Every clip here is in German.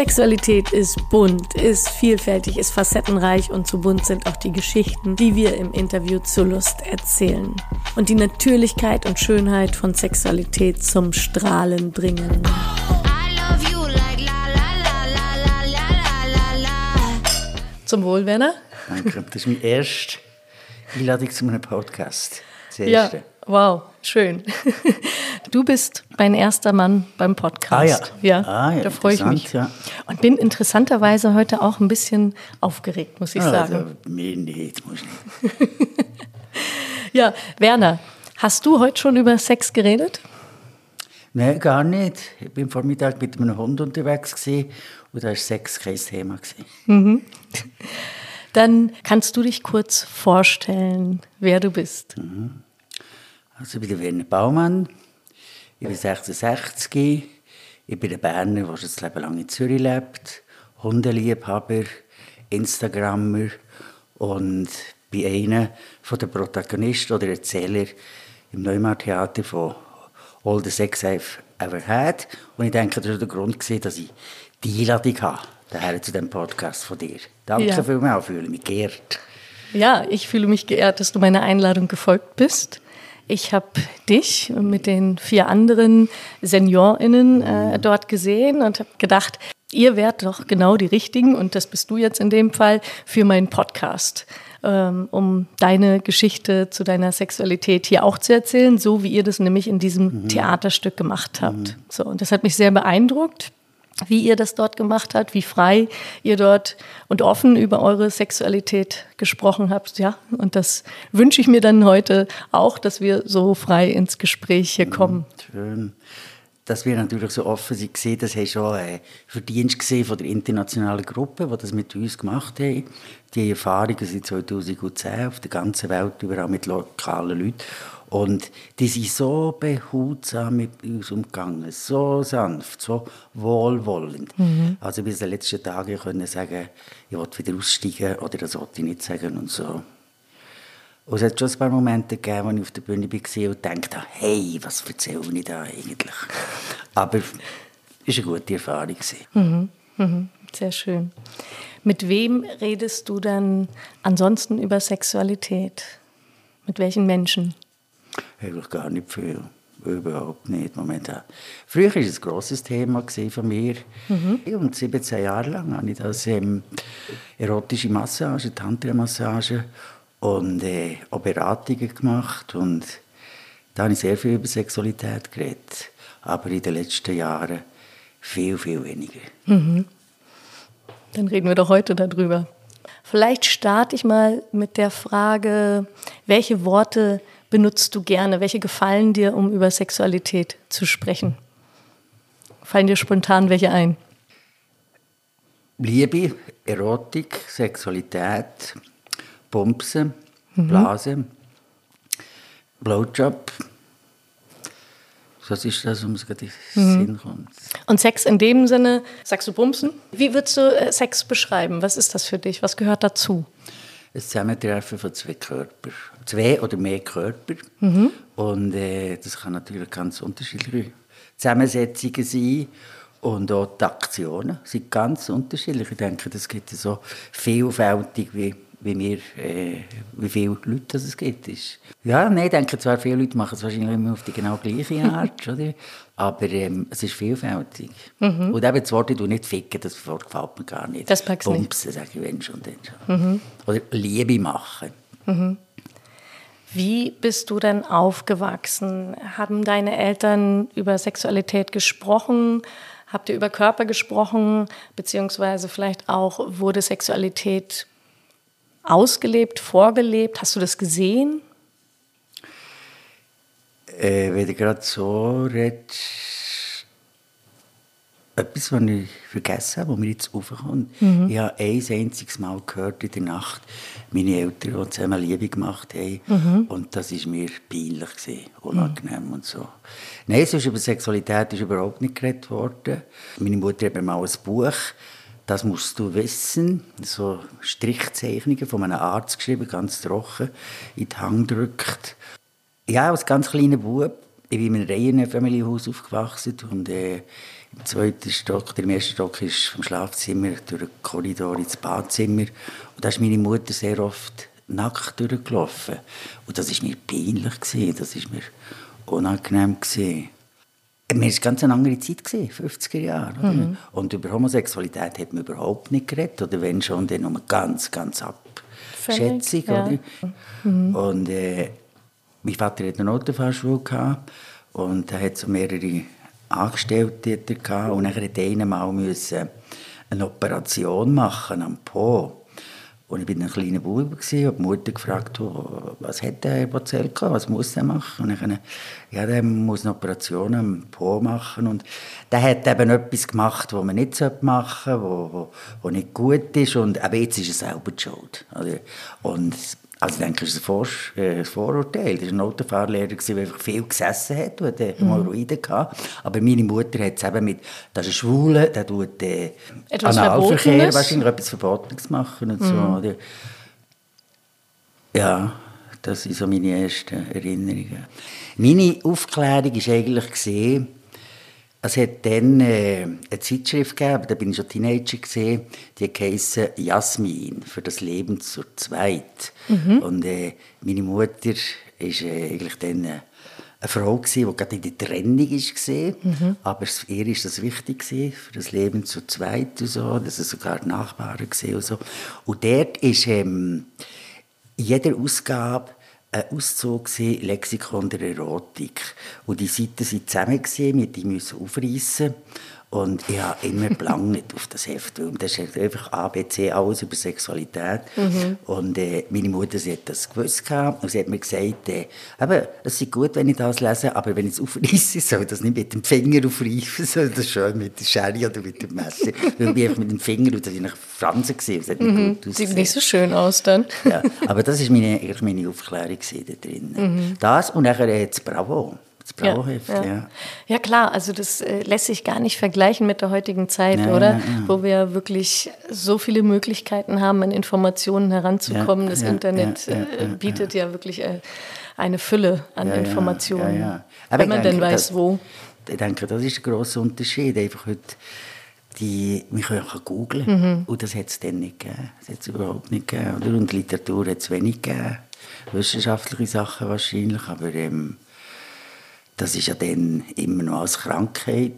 Sexualität ist bunt, ist vielfältig, ist facettenreich und so bunt sind auch die Geschichten, die wir im Interview zur Lust erzählen. Und die Natürlichkeit und Schönheit von Sexualität zum Strahlen bringen. Zum Wohl, Werner. Danke. Das ist mein erster Einladung zu einem Podcast. Das ja, wow, schön. Du bist mein erster Mann beim Podcast. Ah ja, ja, ah, ja da freue ich mich. Ja. Und bin interessanterweise heute auch ein bisschen aufgeregt, muss ich ah, sagen. Also, nee, nee, das muss ich nicht. ja, Werner, hast du heute schon über Sex geredet? Nein, gar nicht. Ich bin Vormittag mit einem Hund unterwegs gewesen, und da war Sex kein Thema. Mhm. Dann kannst du dich kurz vorstellen, wer du bist. Mhm. Also ich bin der Werner Baumann, ich bin 66, ich bin ein Berner, der schon das Leben lang in Zürich lebt, Hundeliebhaber, Instagrammer und bin einer der Protagonisten oder Erzähler im Neumar Theater von All the Sex I've Ever Had. Und ich denke, das war der Grund, dass ich die Einladung habe, daher zu dem Podcast von dir. Danke ja. vielmals, ich fühle mich geehrt. Ja, ich fühle mich geehrt, dass du meiner Einladung gefolgt bist. Ich habe dich mit den vier anderen SeniorInnen äh, dort gesehen und habe gedacht, ihr wärt doch genau die Richtigen, und das bist du jetzt in dem Fall, für meinen Podcast, ähm, um deine Geschichte zu deiner Sexualität hier auch zu erzählen, so wie ihr das nämlich in diesem mhm. Theaterstück gemacht habt. Mhm. So, und das hat mich sehr beeindruckt wie ihr das dort gemacht habt, wie frei ihr dort und offen über eure Sexualität gesprochen habt. Ja, und das wünsche ich mir dann heute auch, dass wir so frei ins Gespräch hier kommen. Schön. Dass wir natürlich so offen sind, das haben schon ein Verdienst gesehen von der internationalen Gruppe, die das mit uns gemacht haben. Die Erfahrungen sind 2010 auf der ganzen Welt, überall mit lokalen Leuten. Und die sind so behutsam mit uns umgegangen, so sanft, so wohlwollend. Mhm. Also bis den letzten Tagen können sagen, ich will wieder aussteigen oder das wollte ich nicht sagen und so. Und es hat schon ein paar Momente gegeben, wo ich auf der Bühne war und dachte, hey, was erzähle ich da eigentlich? Aber es war eine gute Erfahrung. Mhm. Mhm. Sehr schön. Mit wem redest du dann ansonsten über Sexualität? Mit welchen Menschen? Eigentlich gar nicht viel. Überhaupt nicht. Moment. Früher war es ein grosses Thema von mir. Mhm. Und 17 Jahre lang habe ich das ähm, erotische Massage, Tantra-Massage und äh, auch Beratungen gemacht. Und da habe ich sehr viel über Sexualität geredet. Aber in den letzten Jahren viel, viel weniger. Mhm. Dann reden wir doch heute darüber. Vielleicht starte ich mal mit der Frage, welche Worte benutzt du gerne? Welche gefallen dir, um über Sexualität zu sprechen? Fallen dir spontan welche ein? Liebe, Erotik, Sexualität, Pumpsen, mhm. Blase, Blowjob. Was ist das, um es gerade mhm. Sinn kommt? Und Sex in dem Sinne, sagst du Bumsen? Wie würdest du äh, Sex beschreiben? Was ist das für dich? Was gehört dazu? ein Zusammentreffen von zwei Körpern. Zwei oder mehr Körper. Mhm. Und äh, das kann natürlich ganz unterschiedliche Zusammensetzungen sein. Und auch die Aktionen sind ganz unterschiedlich. Ich denke, das gibt so vielfältig wie wie, wir, äh, wie viele Leute es gibt. Ja, nein, ich denke zwar, viele Leute machen es wahrscheinlich immer auf die genau gleiche Art, oder? aber ähm, es ist vielfältig. Mhm. Und eben das Wort, du nicht ficken, das gefällt mir gar nicht. Das packst Pumpsen, sage ich, wenn schon, dann schon. Mhm. Oder Liebe machen. Mhm. Wie bist du denn aufgewachsen? Haben deine Eltern über Sexualität gesprochen? Habt ihr über Körper gesprochen? Beziehungsweise vielleicht auch, wurde Sexualität ausgelebt, vorgelebt? Hast du das gesehen? Äh, wenn du gerade so redest, etwas, was ich vergessen habe, wo mir jetzt aufkommt. Mhm. Ich habe ein einziges Mal gehört in der Nacht, meine Eltern, die zusammen Liebe gemacht haben. Mhm. Und das war mir peinlich, gewesen, unangenehm mhm. und so. Nein, sonst über Sexualität ist überhaupt nicht geredet worden. Meine Mutter hat mir mal ein Buch das musst du wissen. So Strichzeichnungen von einem Arzt geschrieben, ganz trocken, in die Hand gedrückt. Ja, als ganz kleiner Bub, ich bin in einem Reihenfamilienhaus aufgewachsen und äh, im zweiten Stock. Der erste Stock ist vom Schlafzimmer durch den Korridor ins Badzimmer. Und da ist meine Mutter sehr oft nackt durchgelaufen. Und das war mir peinlich. Gewesen. Das war mir unangenehm. Gewesen. Mir war ganz eine andere Zeit, 50er Jahre. Mhm. Und über Homosexualität hat man überhaupt nicht geredet. Oder wenn schon, dann nur ganz, ganz abschätzig. Ja. Mhm. Und äh, mein Vater hatte eine Autofahrschule und er hat so mehrere Angestellte gehabt. Und dann musste er einmal eine Operation machen am Po. Und ich war ein kleiner Bub und die Mutter gefragt, was hat der Herr was muss er machen? Und ich ja, der muss eine Operation am Po machen. Und der hat eben etwas gemacht, was man nicht machen sollte, wo, wo nicht gut ist. Und aber jetzt ist er selber die schuld. Und also ich denke, das ist ein, äh, Vorurteil. Das war ein Autofahrlehrer, der einfach viel gesessen hat und hatte Hämorrhoiden mhm. gehabt. Aber meine Mutter hat es eben mit, das ist ein Schwule, der tut äh, Analverkehr, wahrscheinlich etwas Verbotenes machen und mhm. so. Ja, das sind so meine ersten Erinnerungen. Meine Aufklärung war eigentlich es hat dann äh, eine Zeitschrift gegeben, da bin ich schon Teenager gesehen, die heisst Jasmin für das Leben zur Zweit. Mhm. Und äh, meine Mutter ist äh, eigentlich dann äh, eine Frau gewesen, die gerade in der Trennung war. Mhm. Aber ihr ist das wichtig gewesen, für das Leben zu zweit und so. Das sind sogar Nachbarn und so. Und dort ist ähm, in jeder Ausgabe ein Auszug gesehen, Lexikon der Erotik. Und die Seiten waren zusammen, mit müssen aufreißen und ich habe immer belangt auf das Heft. Und das ist einfach ABC, alles über Sexualität. Mhm. Und äh, meine Mutter sie hat das gewusst. Gehabt, und sie hat mir gesagt, äh, aber, es ist gut, wenn ich das lese, aber wenn ich es aufreiße, soll ich das nicht mit dem Finger aufreißen, soll das schon mit der Schere oder mit dem Messer. Weil ich mit dem Finger, und das war Fransen, das hat nicht mhm. gut Sieht nicht so schön aus dann. ja, aber das war meine, meine Aufklärung da drin. Mhm. Das und nachher äh, das Bravo. Das Blauheft, ja, ja. ja. klar, also das äh, lässt sich gar nicht vergleichen mit der heutigen Zeit, ja, oder? Wo wir wirklich so viele Möglichkeiten haben, an Informationen heranzukommen. das Internet äh, bietet ja, wirklich äh, eine Fülle an Informationen, wenn man denn weiß, das, wo. Ich denke, das ist ein grosser Unterschied. Einfach heute die, wir können auch googeln. Mhm. Und das hat es dann nicht gegeben. Das hat es überhaupt nicht gegeben. Oder? Und Literatur hat es wenig gegeben. Wissenschaftliche Sachen wahrscheinlich, aber ähm, das ist ja dann immer noch als Krankheit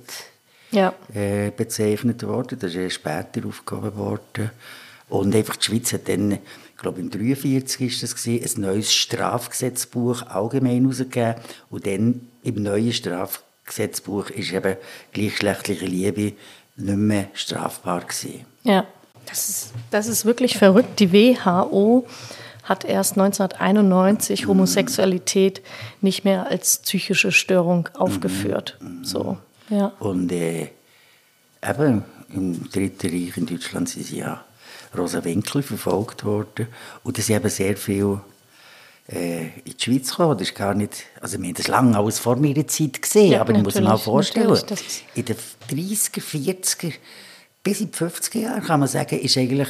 ja. äh, bezeichnet worden. Das ist ja später aufgehoben worden. Und einfach die Schweiz hat dann, ich glaube im 1943 ist das gewesen, ein neues Strafgesetzbuch allgemein herausgegeben. Und dann im neuen Strafgesetzbuch ist eben gleichgeschlechtliche Liebe nicht mehr strafbar gewesen. Ja, das ist, das ist wirklich verrückt. Die WHO hat erst 1991 Homosexualität nicht mehr als psychische Störung aufgeführt. So, ja. Und äh, eben im Dritten Reich in Deutschland sind sie ja Rosa Winkel verfolgt worden. Und es sind eben sehr viel äh, in die Schweiz gekommen. Das ist gar nicht, also wir haben das lange alles vor meiner Zeit gesehen, ja, aber ich muss mir mal vorstellen, in den 30er, 40er bis in die 50er Jahre kann man sagen, ist eigentlich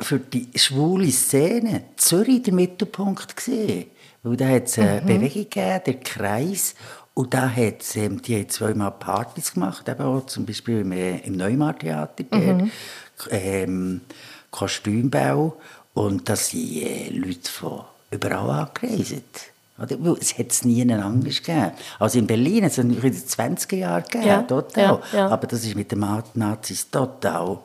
für die schwule Szene Zürich der Mittelpunkt gesehen. Weil da hat es eine mhm. Bewegung gegeben, der Kreis. Und da hat ähm, die haben zweimal Partys gemacht, eben auch zum Beispiel im, äh, im Neumar-Theater, mhm. ähm, Kostümbau. Und da sind äh, Leute von überall angereist. Es hat es nie einen anders gegeben. Also in Berlin hat es in den 20er Jahren gegeben, ja, total. Ja, ja. Aber das ist mit den Nazis total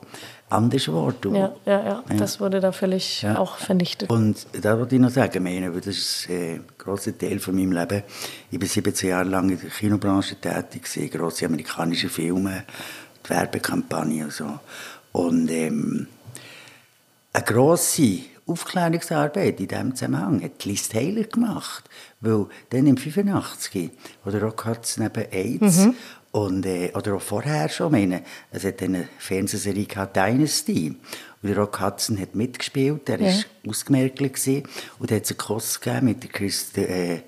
anders geworden. Ja, ja, ja, das wurde da völlig ja. auch vernichtet. Und da wollte ich noch sagen, meine, das ist äh, ein grosser Teil von meinem Leben. Ich war 17 Jahre lang in der Kinobranche tätig, grosse amerikanische Filme, die Werbekampagne und so. Und ähm, eine grosse Aufklärungsarbeit in diesem Zusammenhang hat Liz Taylor gemacht. Weil dann im 85, wo der Rock neben AIDS mhm. Und, äh, oder auch vorher schon, meine, es hat eine Fernsehserie gehabt, Dynasty. Und der Rock Hudson hat mitgespielt, er war ja. ausgemerkt gewesen, und er hat einen Kuss gegeben mit der Christ, äh,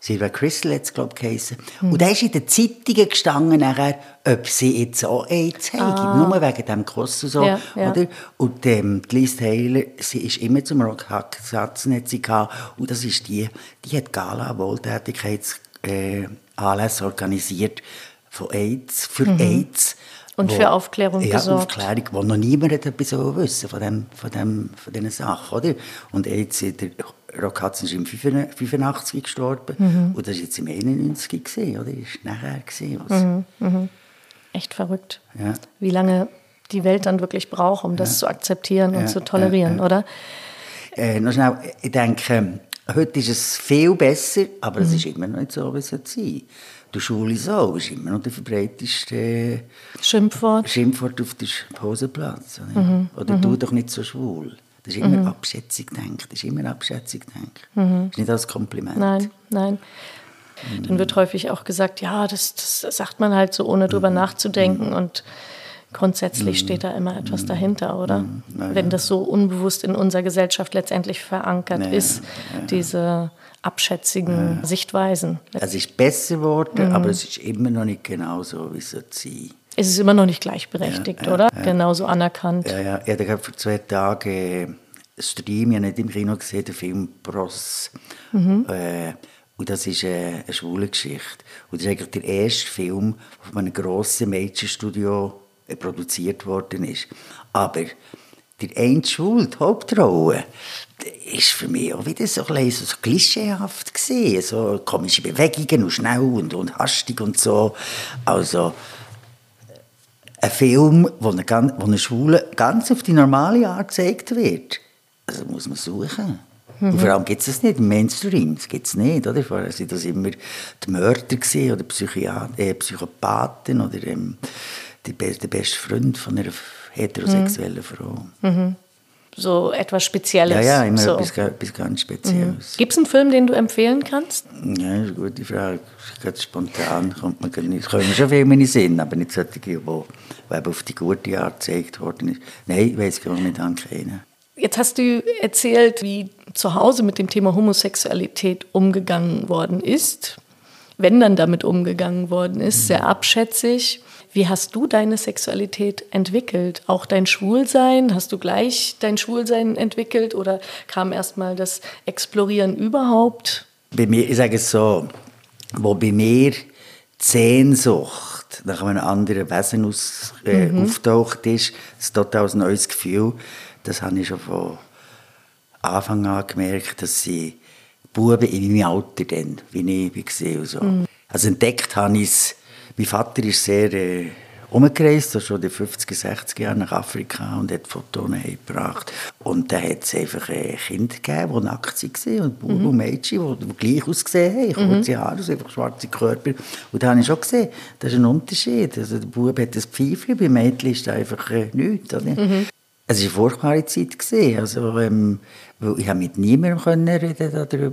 Silvia Crystal hat es, glaube ich, mhm. Und da ist in den Zeitungen gestanden, nachher, ob sie jetzt auch AIDS haben. Ah. Nur wegen dem Kuss und so. Ja, ja. Oder? Und ähm, die Liz Taylor, sie ist immer zum Rock Hudson, hat sie gehabt. Und das ist die, die hat Gala, Wohltätigkeitsanlässe äh, organisiert von AIDS, für mhm. AIDS. Und wo, für Aufklärung ja, gesorgt. Aufklärung, wo noch niemand etwas wissen von, dem, von, dem, von diesen Sachen. Oder? Und AIDS, der Rock Hudson ist im 85 gestorben mhm. und das war jetzt im 91 gesehen, oder? War nachher gesehen. Mhm. Mhm. Echt verrückt. Ja. Wie lange die Welt dann wirklich braucht, um das ja. zu akzeptieren und zu tolerieren, oder? Äh, noch schnell, ich denke, heute ist es viel besser, aber es mhm. ist immer noch nicht so, wie es sein Der Schule so ist immer noch der verbreiteste Schimpfwort, Schimpfwort auf dem Pausenplatz. Oder, mhm. oder du mhm. doch nicht so schwul. Das ist immer mhm. Abschätzung denken. Das ist immer Abschätzung denken. Mhm. Das ist nicht als Kompliment. Nein, nein. Mhm. Dann wird häufig auch gesagt, ja, das, das sagt man halt so, ohne drüber mhm. nachzudenken. Mhm. Und grundsätzlich steht da immer etwas dahinter, oder? Wenn das so unbewusst in unserer Gesellschaft letztendlich verankert ja, ist, ja, diese abschätzigen Sichtweisen. Es ist besser geworden, aber es ist immer noch nicht genau so, wie es sein es ist immer noch nicht gleichberechtigt, ja, oder? Ja. Genauso anerkannt. Ja, ja. Ich habe vor zwei Tagen Stream, habe nicht im Kino gesehen, den Film «Bros». Mhm. Äh, und das ist eine, eine schwule Geschichte. Und das ist eigentlich der erste Film, der von einem grossen Mädchenstudio äh, produziert worden ist. Aber der eine Schwul, die Hauptrolle, ist für mich auch wieder so, ein so klischeehaft gesehen. So komische Bewegungen und schnell und, und hastig und so. Also, ein Film, wo eine, wo eine Schwule ganz auf die normale Art gezeigt wird. Also muss man suchen. Mhm. Und vor allem gibt es das nicht im Mainstream. Das gibt es nicht. Oder? Vorher waren das immer die Mörder gewesen, oder Psychiat äh, Psychopathen oder ähm, die, der beste Freund von einer heterosexuellen mhm. Frau. Mhm so etwas Spezielles. Ja, ja, immer so. etwas, etwas ganz Spezielles. Mhm. Gibt es einen Film, den du empfehlen kannst? Ja, das ist eine gute Frage. Ganz spontan kommt man gar nicht. Kommen schon Filme in den Sinn, aber nicht solche, die, die auf die gute Art gezeigt worden ist. Nein, ich weiß gar nicht an keinen. Jetzt hast du erzählt, wie zu Hause mit dem Thema Homosexualität umgegangen worden ist. Wenn dann damit umgegangen worden ist, sehr abschätzig. Wie hast du deine Sexualität entwickelt? Auch dein Schwulsein? Hast du gleich dein Schwulsein entwickelt oder kam erst mal das Explorieren überhaupt? Bei mir, ich sage es so, wo bei mir die Sehnsucht nach einem anderen Wesen aus, äh, mhm. auftaucht ist, ein total neues Gefühl, das habe ich schon von Anfang an gemerkt, dass sie Buben in meinem Alter dann, wie ich war. So. Mhm. Also entdeckt habe ich es mein Vater ist sehr äh, umgereist, schon in den 50er, 60er Jahren nach Afrika und hat Fotos gebracht. Und da hat es einfach äh, Kinder gegeben, die nackt waren und Buben mhm. und Mädchen, die, die gleich ausgesehen haben, kurze mhm. Haare, einfach schwarze Körper. Und da habe ich schon gesehen, das ist ein Unterschied. Also der Bub hat das Pfeifchen, bei Mädchen ist das einfach äh, nichts. Oder? Mhm. Es war eine furchtbare Zeit. Gewesen. Also, ähm, ich konnte mit niemandem reden darüber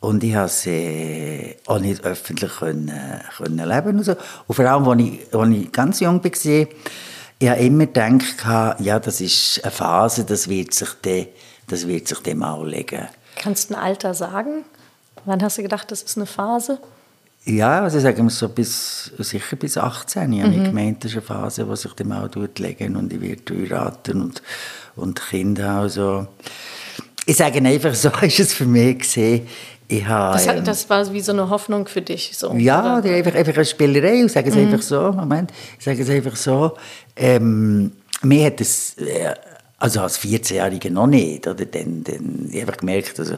und ich konnte äh, auch nicht öffentlich können, können leben und so. Und vor allem, als ich, als ich ganz jung war, ich habe immer gedacht, ja, das ist eine Phase, das wird sich dann, das wird sich dann mal legen. Kannst du ein Alter sagen? Wann hast du gedacht, das ist eine Phase? Ja, also sagen wir so bis, sicher bis 18. Ich mhm. habe gemeint, das ist eine Phase, die sich dann mal legen und ich werde heiraten und, und Kinder also Ich sage einfach, so ist es für mich gesehen. Habe, das, ähm, das, war wie so eine Hoffnung für dich? So, ja, oder? einfach, einfach eine Spielerei. Ich sage es mhm. einfach so. Moment, ich sage es einfach so. Ähm, mir hat es, äh, also als 14-Jährige noch nicht, oder? Dann, dann ich habe gemerkt, also,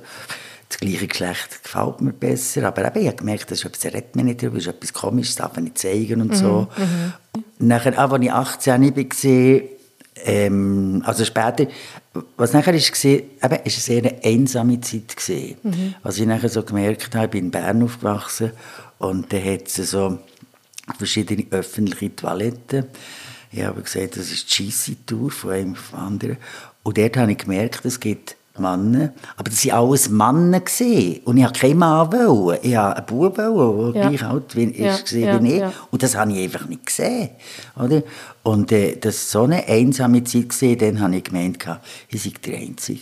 das gleiche Geschlecht gefällt mir besser. Aber eben, ich habe gemerkt, das ist etwas, das redet mir nicht darüber, das ist etwas komisches, das darf man nicht zeigen und so. Mhm. mhm. Nachher, auch als ich 18 war, ähm, also später, was nachher ist gesehen, eben, ist eine sehr einsame Zeit gesehen. Mhm. Was ich nachher so gemerkt habe, ich bin in Bern aufgewachsen und da hat es so verschiedene öffentliche Toiletten. Ich habe gesagt, das ist die Scheisse-Tour von einem auf den anderen. Und dort habe ich gemerkt, es gibt Männer. Aber das waren alles Männer. Gewesen. Und ich wollte keinen Mann. Wollen. Ich wollte einen Bub, wollen, der ja. gleich alt wie, ja. ist ja. wie ich. Und das habe ich einfach nicht gesehen. Oder? Und äh, das war so eine einsame Zeit, gewesen, dann habe ich gemeint, ich sei der Einzige.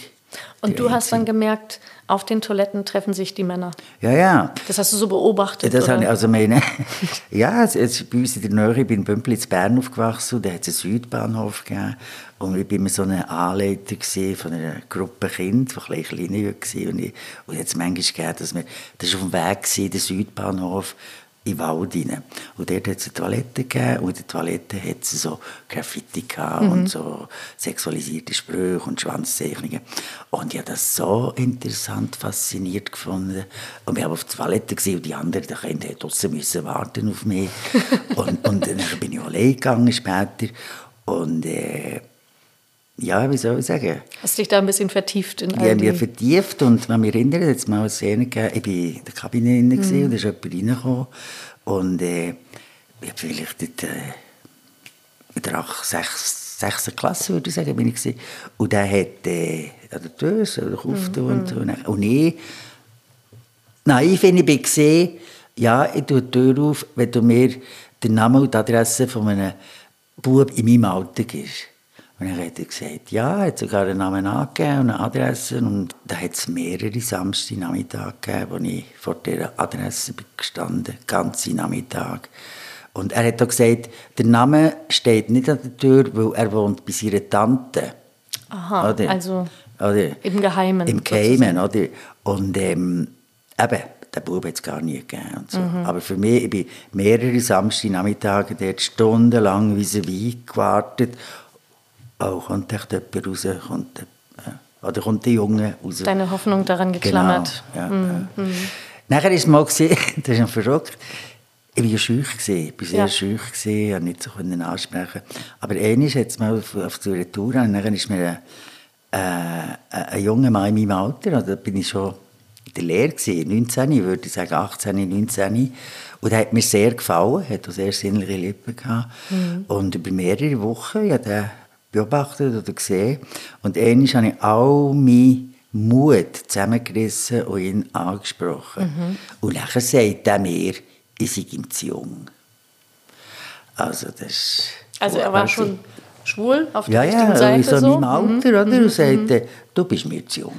Und du hast dann gemerkt, auf den Toiletten treffen sich die Männer. Ja, ja. Das hast du so beobachtet, Das habe ich, also meine, ja, es, es, bei uns in der Nähe, ich bin in Bömpel Bern aufgewachsen, da hat es einen Südbahnhof gegeben und ich war so ein Anleiter von einer Gruppe Kinder, die ein kleiner waren. Und, ich, und jetzt manchmal gegeben, dass wir, das war auf dem Weg gewesen, der Südbahnhof, in den Wald rein. Und dort hat es eine Toilette gegeben und in der Toilette hat es so Graffiti gehabt mhm. und so sexualisierte Sprüche und Schwanzzeichnungen. Und ich habe das so interessant, fasziniert gefunden. Und wir haben auf der Toilette gesehen und die anderen die Kinder draussen müssen warten auf mich. und, und dann bin ich allein gegangen später. Und äh, ja, wie soll ich sagen? Hast dich da ein bisschen vertieft in all Ja, mich vertieft und wenn mich erinnere, jetzt mal eine Szene gegeben, ich war in der Kabine mhm. und da ist jemand reingekommen und äh, ich habe vielleicht äh, in der 6. Klasse, würde ich sagen, bin ich. Und der hat äh, an der Tür so mhm. und, und, und ich, nein, ich finde, ich bin gesehen, ja, ich tue die Tür auf, wenn du mir den Namen und die Adresse von einem Bub in meinem Alter gibst. Und dann hat er gesagt, ja, er hat sogar einen Namen angegeben und eine Adresse. Und da hat es mehrere Samstagnachmittage gegeben, wo ich vor dieser Adresse bin gestanden, ganze Nachmittag. Und er hat auch gesagt, der Name steht nicht an der Tür, weil er wohnt bei seiner Tante. Aha, oder? also oder? im Geheimen. Im Geheimen, oder? Und ähm, eben, der Bub hat es gar nie gegeben. So. Mhm. Aber für mich, ich bin mehrere Samstagnachmittage dort stundenlang wie wie gewartet oh, kommt echt jemand raus, kommt, äh, oder kommt der Junge raus. Deine Hoffnung daran genau, geklammert. Genau, ja, mhm. ja. Mhm. Nachher ist mal gesehen, das ist noch verrückt, ich war schüch ich war sehr ja. schüch ich konnte nicht so ansprechen. Aber einmal hat es mal auf, auf der Tour und dann ist mir ein, äh, ein junger Mann in meinem Alter, da bin ich schon in der Lehre gewesen, 19, ich würde sagen 18, 19. Und er hat mir sehr gefallen, hat auch sehr sinnliche Lippen gehabt. Mhm. Und über mehrere Wochen, ja, der beobachtet oder gesehen. Und einmal habe ich all meinen Mut zusammengerissen und ihn angesprochen. Mhm. Und nachher sagt er mir, ich sei ihm zu jung. Also das Also er war schon schwul auf der ja, richtigen ja, Seite so? Ja, in meinem Alter, mhm. oder? Und mhm. sagte, du bist mir zu jung.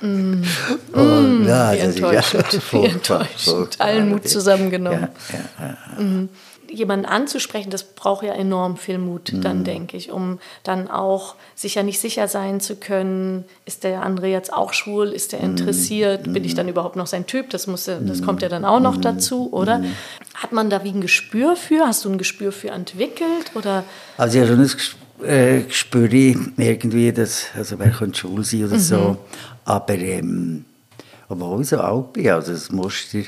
Mm. Und, ja, wie enttäuschend, ja wie enttäuschend. Allen Mut zusammengenommen. Ja, ja, ja, mhm jemanden anzusprechen, das braucht ja enorm viel Mut, mhm. dann denke ich, um dann auch sich ja nicht sicher sein zu können, ist der andere jetzt auch schwul, ist der mhm. interessiert, mhm. bin ich dann überhaupt noch sein Typ, das, muss, das kommt ja dann auch noch mhm. dazu, oder? Mhm. Hat man da wie ein Gespür für? Hast du ein Gespür für entwickelt? Oder? Also ja, schon das äh, Gespür irgendwie, dass, also wer könnte schwul sein oder so, mhm. aber ähm, obwohl ich so alt bin, also das Muster,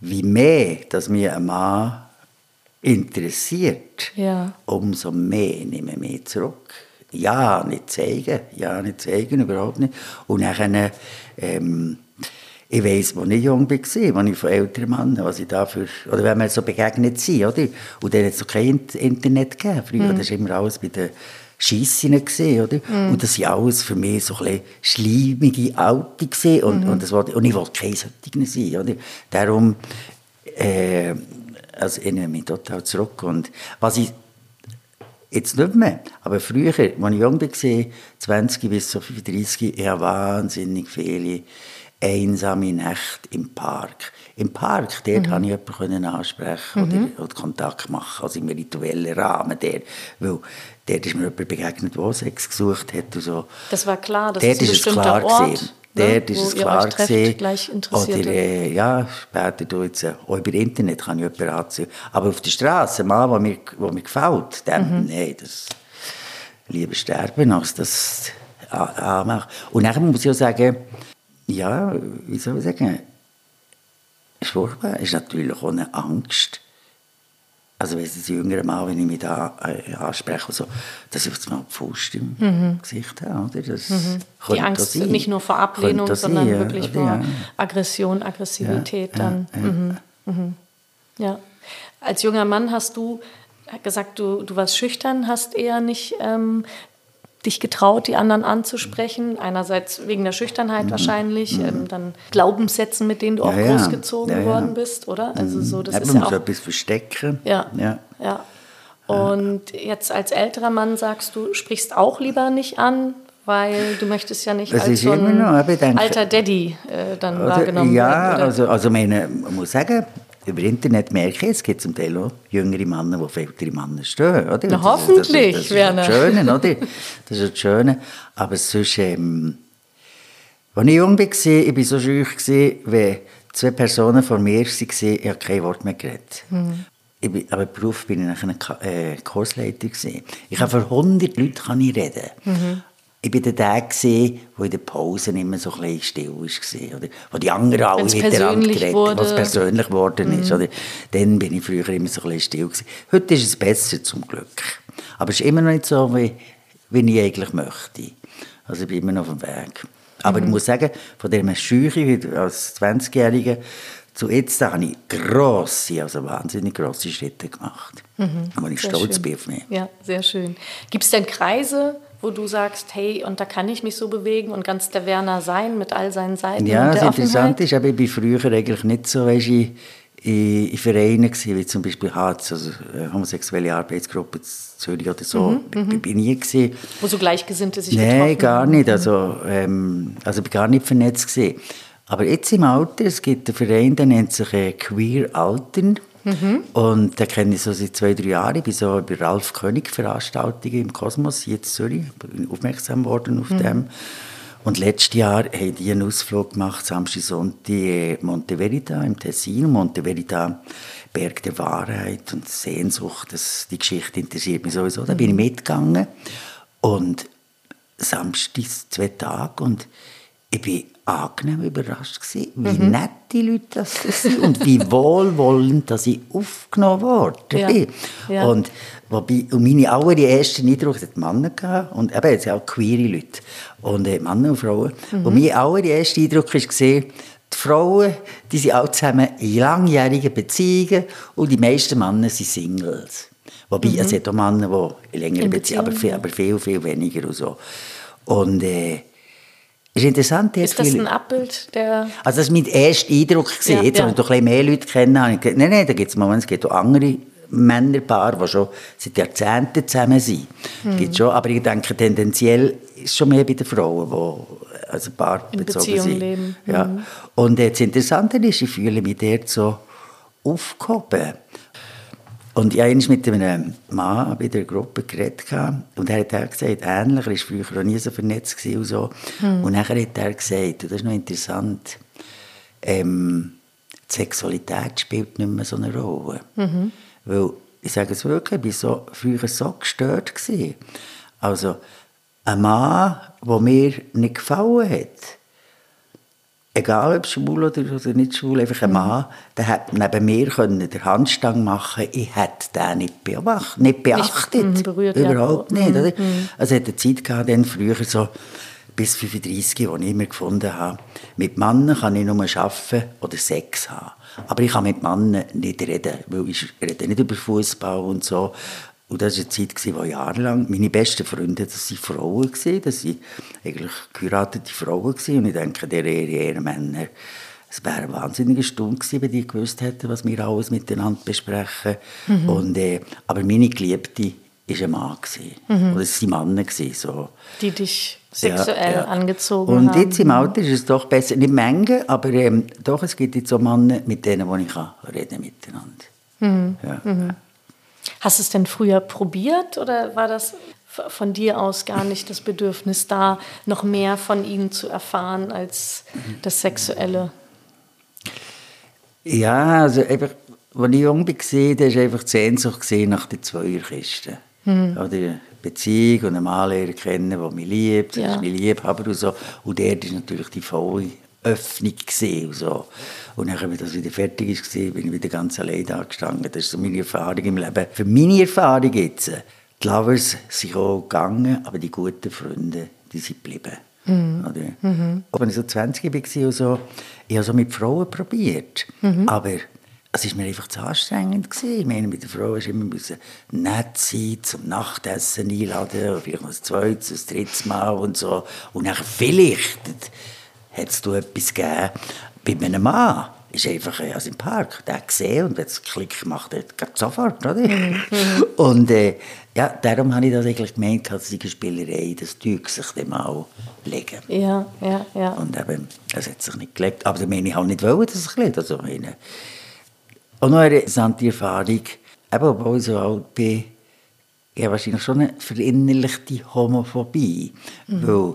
wie mehr, dass mir ein Mann interessiert, ja. umso mehr nehme ich mich zurück. Ja, nicht zeigen, ja, nicht zeigen, überhaupt nicht. Und dann, ähm, ich weiss, als ich jung war, als ich von älteren Männern, was ich dafür, oder wenn wir so begegnet sind, oder? Und dann hat es noch kein Internet gegeben. Früher, mhm. das war immer alles bei den gesehen, oder? Mhm. Und das sind alles für mich so ein schleimige Alte und, mhm. und, das wollte, und ich wollte keine solchen sein, oder? Darum, äh, also erinnere mich total zurück. Und was ich jetzt nicht mehr, aber früher, als ich jung war, 20 bis 35, ich habe wahnsinnig viele einsame Nächte im Park. Im Park, dort mhm. konnte ich jemanden ansprechen mhm. oder, oder, Kontakt machen, also im rituellen Rahmen. Der, weil dort ist mir jemand begegnet, der Sex gesucht hat. Und so. Das war klar, das dort ist ein bestimmter Ort. Gewesen. Dort ist es klar gesehen. Oder äh, ja, später du jetzt, auch über Internet kann ich jemanden anziehen. Aber auf der Straße, mal, wo mir, wo mir gefällt, dem, mhm. nein, das lieber sterben, als das anmachen. Und dann muss ich auch sagen, ja, wie soll ich sagen, furchtbar, ist natürlich auch eine Angst, also wenn es jüngere Mal, wenn ich mich da äh, anspreche, so, dass ich mal die Faust im mhm. Gesicht habe. Oder? Das mhm. Die Angst nicht nur vor Ablehnung, sondern sein, wirklich vor ja. Aggression, Aggressivität ja, dann. Ja, mhm. mhm. ja. Als junger Mann hast du gesagt, du, du warst schüchtern, hast eher nicht ähm, dich getraut, die anderen anzusprechen. Einerseits wegen der Schüchternheit mhm. wahrscheinlich, mhm. Ähm, dann Glaubenssätzen, mit denen du ja, auch ja. großgezogen ja, worden bist, oder? Also mhm. so, das ja, ist ja auch ein bisschen verstecken. Ja. ja. ja. Und jetzt als älterer Mann sagst du, sprichst auch lieber nicht an, weil du möchtest ja nicht das als so ein noch, alter Daddy äh, dann oder, wahrgenommen ja, werden. Ja, also, also meine, man muss sagen, über Internet merke ich, es gibt zum Teil auch jüngere Männer, die auf ältere Männer stehen. Oder? Na, hoffentlich, das, das, das, Werner. Das ist das Schöne, oder? Das ist das Schöne. Aber sonst, ähm, als ich jung war, ich war so schüch, wenn zwei Personen vor mir waren, ich habe kein Wort mehr geredet. Mhm. Ich bin, aber Beruf bin ich ein äh, Kursleiter gewesen. Ich habe für 100 Leute kann ich reden. Mhm. Ich war der, der in den Pausen immer so ein bisschen still war. Oder wo die anderen alle miteinander geredet haben, was persönlich geworden mhm. ist. Oder dann bin ich früher immer so ein bisschen still gewesen. Heute ist es besser, zum Glück. Aber es ist immer noch nicht so, wie, wie ich eigentlich möchte. Also ich bin immer noch auf dem Weg. Aber mhm. ich muss sagen, von dieser Scheuche als 20-Jähriger zu jetzt habe ich grosse, also wahnsinnig grosse Schritte gemacht. Mhm. Aber ich stolz schön. bin auf mich. Ja, sehr schön. Gibt es denn Kreise, wo du sagst, hey, und da kann ich mich so bewegen und ganz der Werner sein mit all seinen Seiten Ja, das Interessante ist, aber ich war früher eigentlich nicht so, weißt, ich, in, in Vereinen gewesen, wie zum Beispiel HAZ, also äh, homosexuelle Arbeitsgruppe in Zürich oder so, mhm, bin, bin nie gewesen. Wo so Gleichgesinnte sich Nein, gar nicht, also, ähm, also ich bin gar nicht vernetzt gewesen. Aber jetzt im Alter, es gibt einen Verein, der nennt sich äh, Queer Altern. Mhm. Und den kenne ich so seit zwei, drei Jahren. Ich bin so bei Ralf König Veranstaltungen im Kosmos, jetzt Zürich, bin aufmerksam worden auf mhm. dem. Und letztes Jahr haben die einen Ausflug gemacht, Samstag, Sonntag, äh, Monte Verita im Tessin. Monte Verita, Berg der Wahrheit und Sehnsucht, das, die Geschichte interessiert mich sowieso. Da bin ich mhm. mitgegangen. Und Samstag zwei Tage und ich bin angenehm überrascht gewesen, wie mhm. nett die Leute das sind und wie wohlwollend dass ich aufgenommen worden ja. bin. Ja. Und wobei, und meine allerersten Eindruck hat Männer gehabt, und eben jetzt auch queere Leute und äh, Männer und Frauen. Mhm. Und mein allererster Eindruck war gesehen, die Frauen, die sind auch zusammen in langjährigen Beziehungen und die meisten Männer sind Singles. Wobei, mhm. es gibt auch Männer, die in längeren Beziehungen, aber viel, aber viel, viel weniger und so. Und äh, ist interessant. Ist das ein Abbild der... Also das war mein erster Eindruck. Ja, Jetzt, ja. als ich doch ein mehr Leute kenne, habe ich gedacht, nein, nein, da gibt es Momente, es gibt auch andere Männerpaare, die schon seit Jahrzehnten zusammen sind. Hm. Gibt's schon, aber ich denke, tendenziell ist es schon mehr bei den Frauen, die also Paar bezogen sind. Leben. Ja. Mhm. Und das Interessante ist, ich fühle mich dort so aufgehoben. Und ich habe mit einem Mann bei der Gruppe geredet und er hat gesagt, ähnlich, er war früher auch nie so vernetzt und so. Hm. Und nachher hat er gesagt, und das ist noch interessant, ähm, die Sexualität spielt nicht mehr so eine Rolle. Mhm. Weil, ich sage es wirklich, ich war so, früher so gestört. Gewesen. Also, ein Mann, der mir nicht gefallen hat, egal ob schwul oder, oder nicht schwul, einfach ein Mann, der hat neben mir können den Handstand machen ich hätte den nicht, beobachtet, nicht beachtet. Nicht berührt, Überhaupt ja. nicht. Oder? Mhm. Also es hat eine Zeit gehabt, dann früher so bis 35, wo ich immer gefunden habe, mit Männern kann ich nur arbeiten oder Sex haben. Aber ich kann mit Männern nicht reden, weil ich rede nicht über Fußball und so. Und das war eine Zeit, wo jahrelang meine besten Freunde, das waren Frauen, das waren eigentlich geheiratete Frauen. Und ich denke, der eher Männer, es wäre eine wahnsinnige Stunde gewesen, wenn die gewusst hätten, was wir alles miteinander besprechen. Mhm. Und, äh, aber meine Geliebte war ein Mann. Mhm. Oder es waren Männer. Gewesen, so. Die dich sexuell ja, ja. angezogen Und haben. Und jetzt im Alter ist es doch besser, nicht Menge, aber ähm, doch, es gibt jetzt so Männer, mit denen wo ich kann reden miteinander. Mhm. Ja. Hast du es denn früher probiert oder war das von dir aus gar nicht das Bedürfnis da, noch mehr von ihnen zu erfahren als das Sexuelle? Ja, also einfach, als ich jung war, da war einfach die Sehnsucht nach den Zweierkisten. Hm. Oder Beziehung und einen Mann lernen kennen, der mich liebt, ja. mich Liebhaber und so. Und der ist natürlich die volle Öffnung und so. Und dann, als das wieder fertig war, bin ich wieder ganz allein da gestanden. Das ist so meine Erfahrung im Leben. Für meine Erfahrung jetzt, die Lovers sind auch gegangen, aber die guten Freunde, die sind geblieben. Mhm. Oder? Mhm. Als ich so 20 war und so, ich habe so mit Frauen probiert. Mhm. Aber es war mir einfach zu anstrengend. Gewesen. Ich meine, mit der Frau musste immer nett sein, zum Nachtessen einladen, vielleicht noch ein zweites, ein drittes Mal und so. Und dann vielleicht hat es etwas gegeben, bei einem Mann ist einfach also im Park, der gesehen und wenn es Klick gemacht hat, geht sofort, oder? Mhm. und äh, ja, darum habe ich das eigentlich gemeint, dass die Spielerei, das Zeug sich dann mal legen. Ja, ja, ja. Und eben, es hat sich nicht gelegt. Aber meine ich halt nicht wollen, dass es legt. Also, meine, und noch eine interessante Erfahrung, eben, obwohl ich so alt bin, ich habe wahrscheinlich schon eine verinnerlichte Homophobie, mhm. weil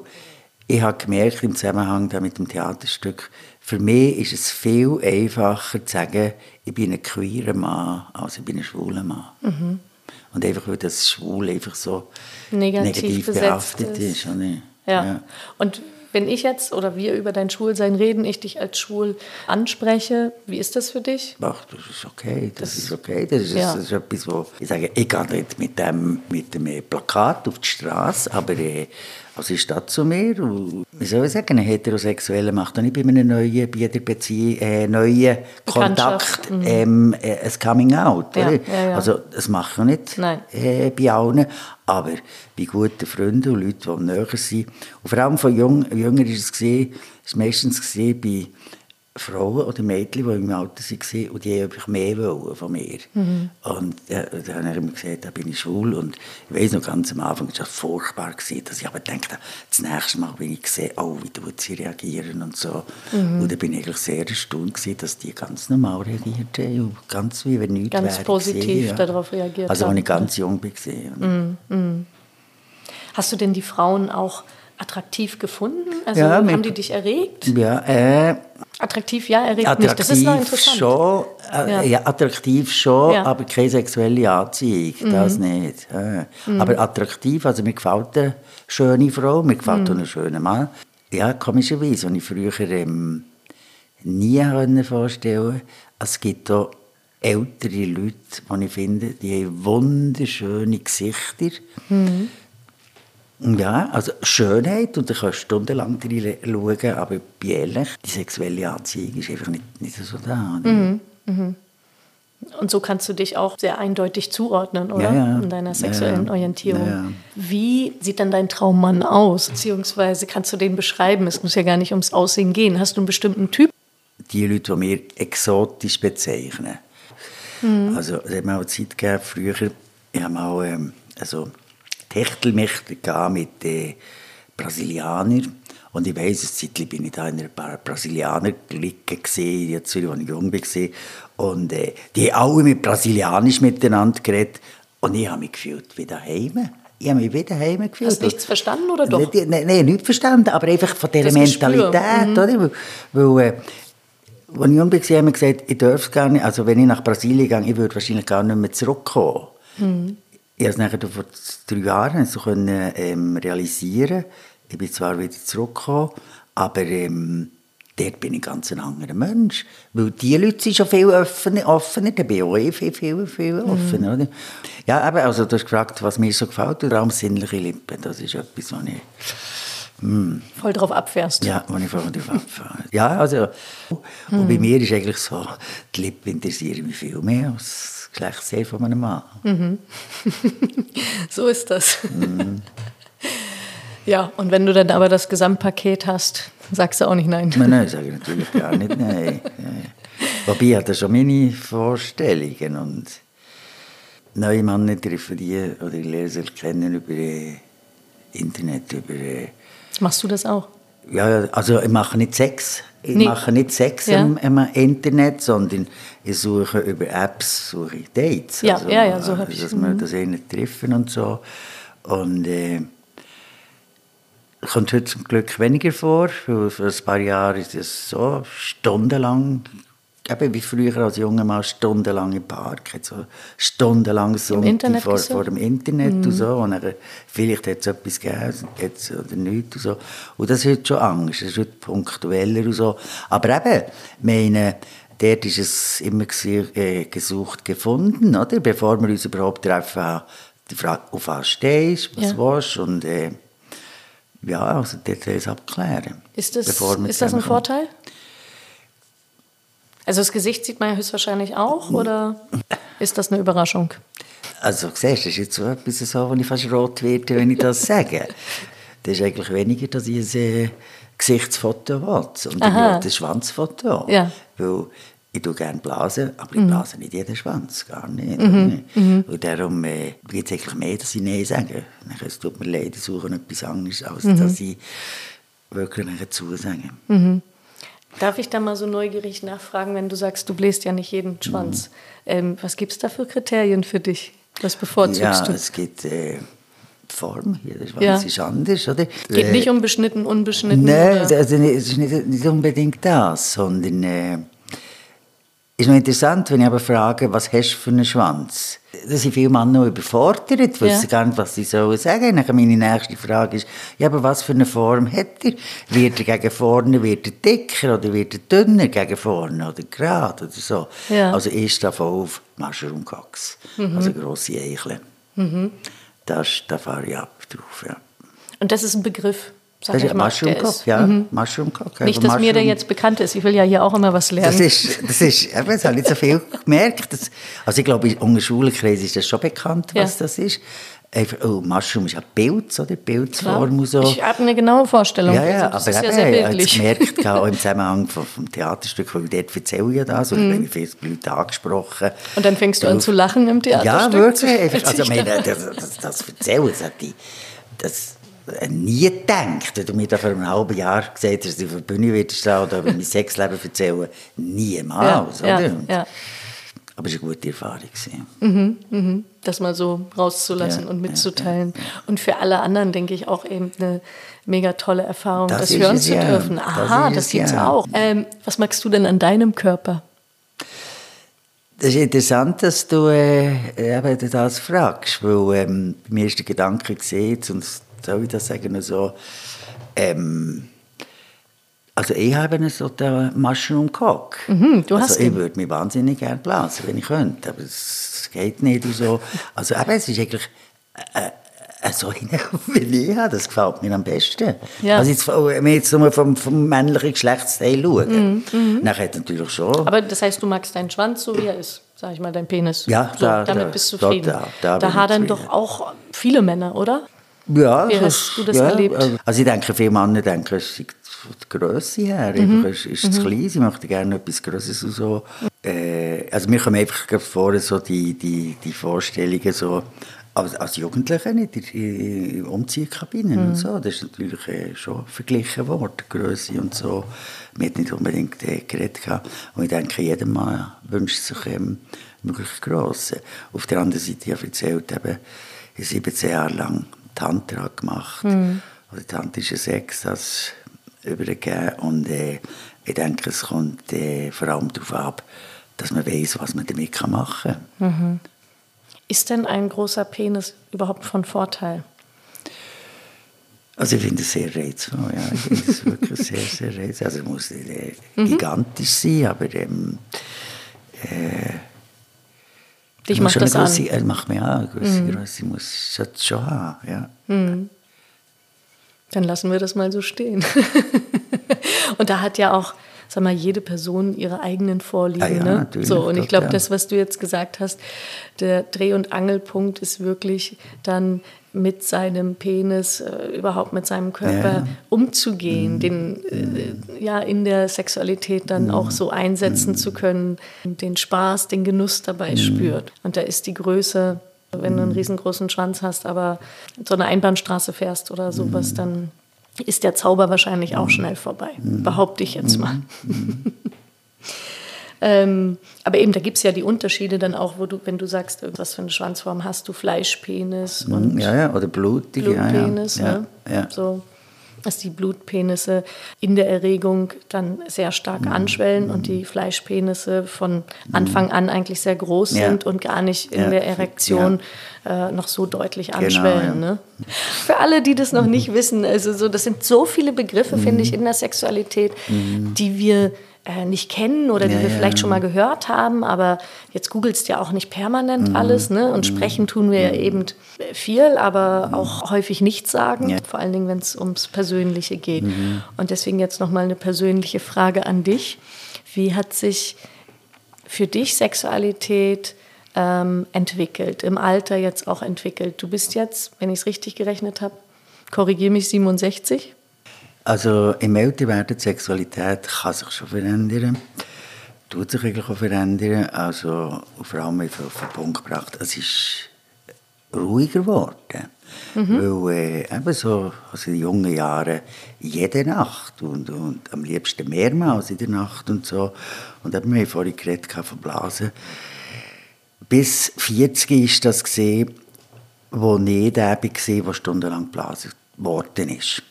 ich habe gemerkt im Zusammenhang mit dem Theaterstück, für mich ist es viel einfacher zu sagen, ich bin ein queerer Mann, als ich bin ein schwuler Mann. Mhm. Und einfach, weil das Schwul einfach so negativ, negativ behaftet ist. ist ja. ja. Und wenn ich jetzt oder wir über dein Schwulsein reden, ich dich als schwul anspreche, wie ist das für dich? Ach, das ist okay, das, das ist okay. Das ist, ja. das ist etwas, wo ich sage, ich gehe nicht mit dem, mit dem Plakat auf die Straße, aber äh, was ist das zu mir? Und, wie soll ich sagen, ein Heterosexueller macht auch nicht bei einem neuen, bei jeder Beziehung, äh, neuen Kontakt mhm. ähm, äh, ein Coming-out. Ja, ja, ja. Also das machen wir nicht äh, bei allen, aber bei guten Freunden und Leuten, die näher sind. Und vor allem von Jung, Jüngeren war es, gesehen, ist meistens gesehen bei Frauen oder Mädchen, die im Alter waren und die einfach mehr wollen von mir. Mhm. Und ja, dann habe ich immer gesagt, da bin ich schwul. Und ich weiß noch ganz am Anfang, war furchtbar, gewesen, dass ich aber dachte, das nächste Mal, wenn ich gesehen oh, wie tut sie reagieren und so. Mhm. Und da bin ich eigentlich sehr erstaunt gewesen, dass die ganz normal reagiert haben ganz wie wenn nichts Ganz positiv gewesen, ja. darauf reagiert Also als ich ganz jung war. Mhm. mhm. Hast du denn die Frauen auch attraktiv gefunden? Also ja, haben die dich erregt? Ja, äh, attraktiv, ja, erregt attraktiv nicht. Das ist noch interessant. Schon, äh, ja. ja. attraktiv schon, ja. aber keine sexuelle Anziehung, mhm. das nicht. Äh. Mhm. Aber attraktiv, also mir gefällt eine schöne Frau, mir gefällt mhm. ein schöner Mann. Ja, komischerweise, und ich früher ähm, nie vorstellen es gibt auch ältere Leute, die ich finde, die haben wunderschöne Gesichter. Mhm ja, also Schönheit, und da kannst du stundenlang schauen, aber ehrlich, die sexuelle Anziehung ist einfach nicht, nicht so da. Mhm. Mhm. Und so kannst du dich auch sehr eindeutig zuordnen, oder? Ja, ja. In deiner sexuellen ja, Orientierung. Wie sieht dann dein Traummann aus? Beziehungsweise kannst du den beschreiben? Es muss ja gar nicht ums Aussehen gehen. Hast du einen bestimmten Typ? Die Leute, die wir exotisch bezeichnen. Mhm. Also, es hat mir auch Zeit gegeben, früher, ich habe auch, ähm, also, Techtelmechtel mit den Brasilianern. Und ich weiss, eine Zeit bin ich da in einer Brasilianer-Clique gesehen, jetzt, als ich jung war. Und äh, die haben alle mit Brasilianisch miteinander geredet. Und ich habe mich gefühlt wie daheim. Ich habe mich wie daheim gefühlt. Hast du nichts verstanden oder doch? Nein, nein, nee, nichts verstanden, aber einfach von dieser das Mentalität. Mhm. Oder? Weil, weil äh, als ich jung war, haben wir gesagt, ich dürfte gar nicht, also wenn ich nach Brasilien gehe, ich würde wahrscheinlich gar nicht mehr zurückkommen. Mhm. Ich konnte es vor drei Jahren so können, ähm, realisieren. Ich bin zwar wieder zurückgekommen, aber ähm, dort bin ich ganz ein anderer Mensch. Weil die Leute sind schon viel offener, offener da bin ich auch eh viel, viel, viel mhm. offener. Mhm. Ja, aber also, du hast gefragt, was mir so gefällt, der Raum sinnliche Lippen, das ist etwas, was ich... Mm. Voll drauf abfährst. Ja, wenn ich voll drauf abfahre. ja, also, und mm. bei mir ist eigentlich so, die Lippen interessieren mich viel mehr als Geschlechtsteil von einem Mann. Mhm. so ist das. Mhm. Ja, und wenn du dann aber das Gesamtpaket hast, sagst du auch nicht nein. Nein, nein, sage ich natürlich gar nicht nein. Wobei ich hatte schon meine Vorstellungen und neue Männer treffen die oder ich lerne sie kennen über Internet, über... Machst du das auch? Ja, also ich mache nicht Sex. Ich nee. mache nicht Sex ja. im, im, Internet, sondern ich suche über Apps suche Dates. Ja, also, ja, ja, so habe ich. Dass wir mhm. das eh nicht treffen und so. Und äh, kommt heute zum Glück weniger vor. Für ein paar Jahre ist es so stundenlang eben wie früher als junger Mann stundenlang im Park, so stundenlang so vor, vor, dem Internet mhm. und so. Und dann, vielleicht hat es etwas gegeben jetzt, oder nichts und so. Und das ist heute schon Angst, das ist heute punktueller und so. Aber eben, meine, dort ist es immer äh, gesucht gefunden, oder? Bevor wir uns überhaupt treffen, die Frage, auf was stehst, was ja. willst und äh, ja, also dort es abklären. Ist das, ist das ein Vorteil? Also das Gesicht sieht man ja höchstwahrscheinlich auch, oder ist das eine Überraschung? Also siehst du, das ist jetzt so etwas, so, wo ich fast rot werde, wenn ich das sage. das ist eigentlich weniger, dass ich ein äh, Gesichtsfoto will, sondern Aha. ich ein Schwanzfoto. Ja. Weil ich tue gerne blasen, aber ich mhm. blase nicht jeden Schwanz, gar nicht. Mhm. Mhm. Und darum äh, gibt es eigentlich mehr, dass ich Nein sage. Es tut mir leid, ich suche etwas anderes, als mhm. dass ich wirklich zusage. Mhm. Darf ich da mal so neugierig nachfragen, wenn du sagst, du bläst ja nicht jeden Schwanz. Mhm. Ähm, was gibt es da für Kriterien für dich? Was bevorzugst ja, du? es gibt, äh, Form, jeder Schwanz ja. ist anders, oder? Geht nicht um beschnitten, unbeschnitten? Nein, also es ist nicht, nicht unbedingt das, sondern äh, ist noch interessant, wenn ich aber frage, was hast du für einen Schwanz? Da sind viele Männer noch überfordert, wissen ja. gar nicht, was sie sollen sagen. Dann meine nächste Frage ist, ja, aber was für eine Form hat er? Wird er gegen vorne, wird er dicker oder wird er dünner gegen vorne oder gerade oder so? Ja. Also ich stehe voll auf Mushroom Cocks, mhm. also grosse Eicheln. Mhm. Das, da fahre ich ab drauf, ja. Und das ist ein Begriff? Sag das ist mal, Mushroom Cock, ja. Mhm. Mushroom Cock. Nicht, dass Mushroom. mir der jetzt bekannt ist. Ich will ja hier auch immer was lernen. Das ist, das ist, das habe ich so viel gemerkt. Das, also ich glaube, unter Schulenkreisen ist das schon bekannt, was ja. das ist. Einfach, oh, Mushroom ist ja Pilz, oder? Pilzform und so. Ich habe eine genaue Vorstellung. Ja, ja, das aber ist ja. Ich habe gemerkt, auch im Zusammenhang vom, vom Theaterstück, weil dort erzähle ich das, oder mhm. ich viele Leute angesprochen. Und dann fängst du an zu lachen im Theaterstück? Ja, wirklich. Also, ich meine, das, das, das Erzählen, das, das äh, nie gedacht, wenn du mir da vor einem halben Jahr gesagt hast, dass ich auf der Bühne werde stehen oder mein Sexleben erzählen. Niemals, ja, oder? Ja, ja. Aber es war eine gute Erfahrung. Mhm, mhm. Das mal so rauszulassen und mitzuteilen. Und für alle anderen, denke ich, auch eben eine mega tolle Erfahrung, das, das hören zu dürfen. Aha, das, das gibt es auch. Ähm, was magst du denn an deinem Körper? Das ist interessant, dass du äh, das fragst, weil ähm, bei mir ist der Gedanke gesehen, und soll ich das sagen, so, ähm, also ich habe so den Mushroom Cock. Mhm, du also hast ich würde mich wahnsinnig gerne blasen, wenn ich könnte, aber es geht nicht so. Also eben, es ist eigentlich äh, äh, so wie ich habe, das gefällt mir am besten. Ja. Also jetzt, wenn wir jetzt nur vom, vom männlichen Geschlechtsteil schauen, mhm, mhm. dann natürlich schon. Aber das heißt, du magst deinen Schwanz so, wie er ist, sag ich mal, dein Penis. Ja, so, da, damit da, bist du zufrieden. Da, da, da hadern doch auch viele Männer, oder? Ja, Wie hast du das ja, erlebt? Also ich denke, viele Männer denken, es ist von der Grösse her, mhm. ist, ist mhm. zu klein, sie möchten gerne etwas Grosses und so. Äh, also mir kommen einfach vor, so die, die, die Vorstellungen so, als, als Jugendliche in die Umziehkabinen mhm. und so, das ist natürlich äh, schon verglichen worden, Größe und so. Man hat nicht unbedingt äh, geredet gehabt. Und ich denke, jeder Mann wünscht sich ähm, möglichst grosse. Auf der anderen Seite habe ich erzählt, eben, 17 Jahre lang Tantra gemacht. Mhm. Oder tantrische Sex das übergeben. Und äh, ich denke, es kommt äh, vor allem darauf ab, dass man weiß, was man damit machen kann. Mhm. Ist denn ein großer Penis überhaupt von Vorteil? Also ich finde es sehr reizvoll, ja. Ich finde es wirklich sehr, sehr reizvoll. Also es muss nicht äh, mhm. gigantisch sein, aber ähm, äh, Dich macht das an? Er macht mir an, mhm. Größe muss es schon haben, ja. Mhm. Dann lassen wir das mal so stehen. und da hat ja auch, sag mal, jede Person ihre eigenen Vorlieben. Ah, ja, ne? So, und ich glaube, ja. das, was du jetzt gesagt hast, der Dreh- und Angelpunkt ist wirklich dann mit seinem Penis, äh, überhaupt mit seinem Körper ja. umzugehen, mhm. den äh, ja in der Sexualität dann mhm. auch so einsetzen mhm. zu können, den Spaß, den Genuss dabei mhm. spürt. Und da ist die Größe, wenn du einen mhm. riesengroßen Schwanz hast, aber so eine Einbahnstraße fährst oder sowas, mhm. dann ist der Zauber wahrscheinlich auch schnell vorbei. Behaupte ich jetzt mal. Ähm, aber eben, da gibt es ja die Unterschiede dann auch, wo du, wenn du sagst, was für eine Schwanzform hast du, Fleischpenis mhm, und ja, ja, oder blutig, Blutpenis, ja, ja. Ne? Ja, So dass die Blutpenisse in der Erregung dann sehr stark mhm. anschwellen und die Fleischpenisse von Anfang an eigentlich sehr groß ja. sind und gar nicht in ja. der Erektion äh, noch so deutlich genau, anschwellen. Genau, ne? Für alle, die das noch nicht wissen, also so, das sind so viele Begriffe, mhm. finde ich, in der Sexualität, mhm. die wir äh, nicht kennen oder die ja, wir ja, vielleicht schon mal gehört haben, aber jetzt googelst ja auch nicht permanent mhm. alles, ne? Und mhm. sprechen tun wir ja mhm. eben viel, aber mhm. auch häufig nichts sagen, ja. vor allen Dingen, wenn es ums Persönliche geht. Mhm. Und deswegen jetzt nochmal eine persönliche Frage an dich. Wie hat sich für dich Sexualität ähm, entwickelt, im Alter jetzt auch entwickelt? Du bist jetzt, wenn ich es richtig gerechnet habe, korrigiere mich, 67? Also im Älterwerden die Sexualität kann sich schon verändern. Tut sich eigentlich auch verändern. Also vor allem auf den Punkt gebracht, es ist ruhiger geworden. Mhm. Weil äh, eben so, also in jungen Jahren jede Nacht und, und am liebsten mehrmals in der Nacht und so. Und eben, wir haben vorhin geredet von Blasen. Bis 40 ist das gesehen, wo nie der war, der stundenlang geblasen worden ist.